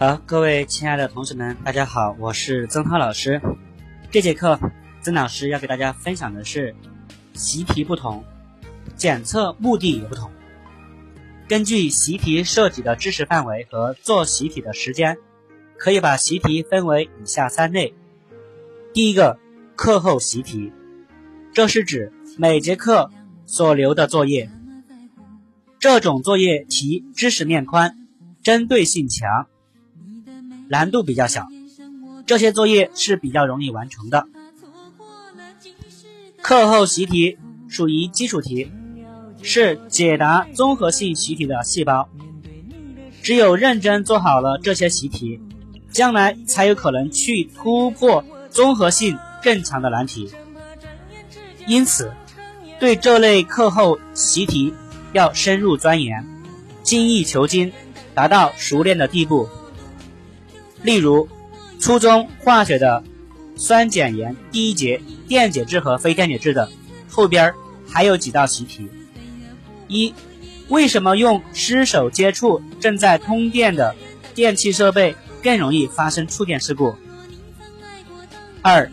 好，各位亲爱的同学们，大家好，我是曾涛老师。这节课，曾老师要给大家分享的是习题不同，检测目的也不同。根据习题涉及的知识范围和做习题的时间，可以把习题分为以下三类。第一个，课后习题，这是指每节课所留的作业。这种作业题知识面宽，针对性强，难度比较小，这些作业是比较容易完成的。课后习题属于基础题，是解答综合性习题的细胞。只有认真做好了这些习题，将来才有可能去突破综合性更强的难题。因此，对这类课后习题。要深入钻研，精益求精，达到熟练的地步。例如，初中化学的酸碱盐第一节电解质和非电解质的后边还有几道习题：一、为什么用湿手接触正在通电的电器设备更容易发生触电事故？二、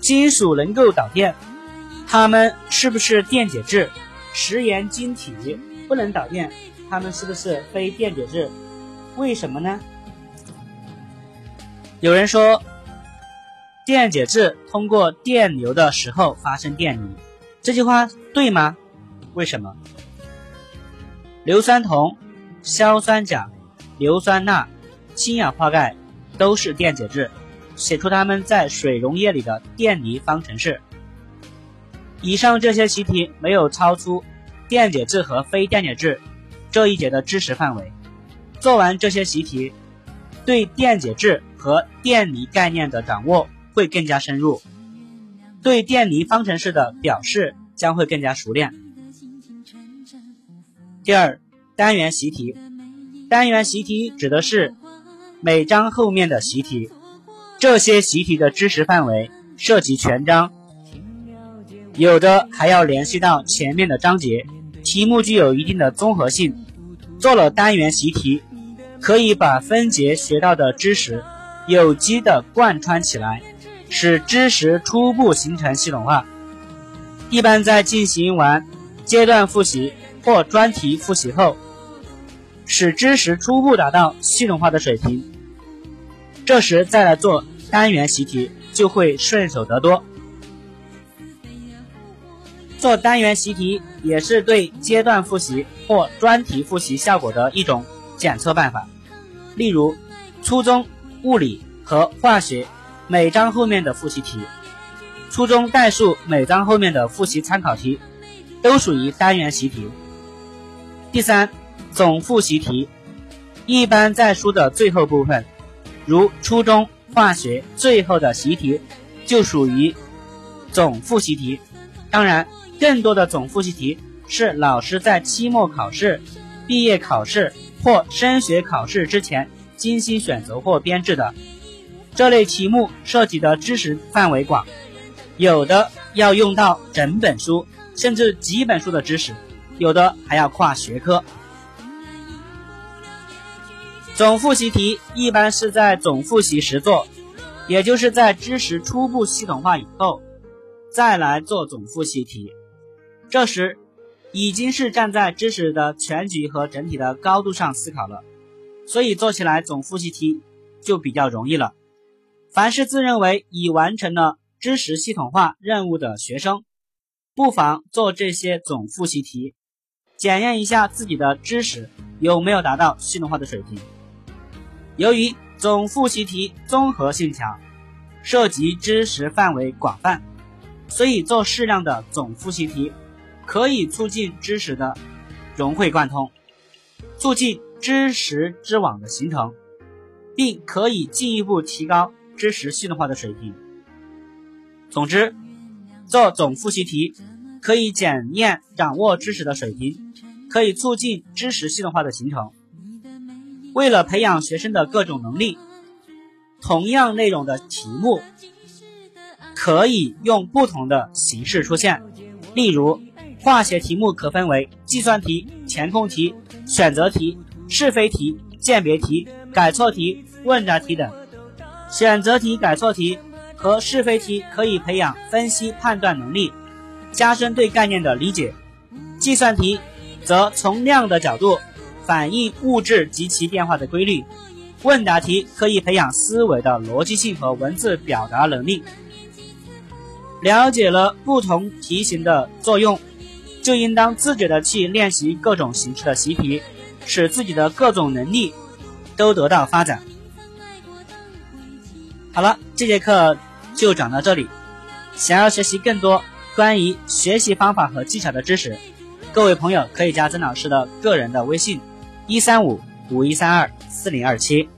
金属能够导电，它们是不是电解质？食盐晶体不能导电，它们是不是非电解质？为什么呢？有人说，电解质通过电流的时候发生电离，这句话对吗？为什么？硫酸铜、硝酸钾、硫酸钠、氢氧化钙都是电解质，写出它们在水溶液里的电离方程式。以上这些习题没有超出电解质和非电解质这一节的知识范围。做完这些习题，对电解质和电离概念的掌握会更加深入，对电离方程式的表示将会更加熟练。第二，单元习题。单元习题指的是每章后面的习题，这些习题的知识范围涉及全章。有的还要联系到前面的章节，题目具有一定的综合性。做了单元习题，可以把分节学到的知识有机的贯穿起来，使知识初步形成系统化。一般在进行完阶段复习或专题复习后，使知识初步达到系统化的水平，这时再来做单元习题就会顺手得多。做单元习题也是对阶段复习或专题复习效果的一种检测办法。例如，初中物理和化学每章后面的复习题，初中代数每章后面的复习参考题，都属于单元习题。第三，总复习题一般在书的最后部分，如初中化学最后的习题就属于总复习题。当然。更多的总复习题是老师在期末考试、毕业考试或升学考试之前精心选择或编制的。这类题目涉及的知识范围广，有的要用到整本书甚至几本书的知识，有的还要跨学科。总复习题一般是在总复习时做，也就是在知识初步系统化以后，再来做总复习题。这时，已经是站在知识的全局和整体的高度上思考了，所以做起来总复习题就比较容易了。凡是自认为已完成了知识系统化任务的学生，不妨做这些总复习题，检验一下自己的知识有没有达到系统化的水平。由于总复习题综合性强，涉及知识范围广泛，所以做适量的总复习题。可以促进知识的融会贯通，促进知识之网的形成，并可以进一步提高知识系统化的水平。总之，做总复习题可以检验掌握知识的水平，可以促进知识系统化的形成。为了培养学生的各种能力，同样内容的题目可以用不同的形式出现，例如。化学题目可分为计算题、填空题、选择题、是非题、鉴别题、改错题、问答题等。选择题、改错题和是非题可以培养分析判断能力，加深对概念的理解。计算题则从量的角度反映物质及其变化的规律。问答题可以培养思维的逻辑性和文字表达能力。了解了不同题型的作用，就应当自觉的去练习各种形式的习题，使自己的各种能力都得到发展。好了，这节课就讲到这里。想要学习更多关于学习方法和技巧的知识，各位朋友可以加曾老师的个人的微信：一三五五一三二四零二七。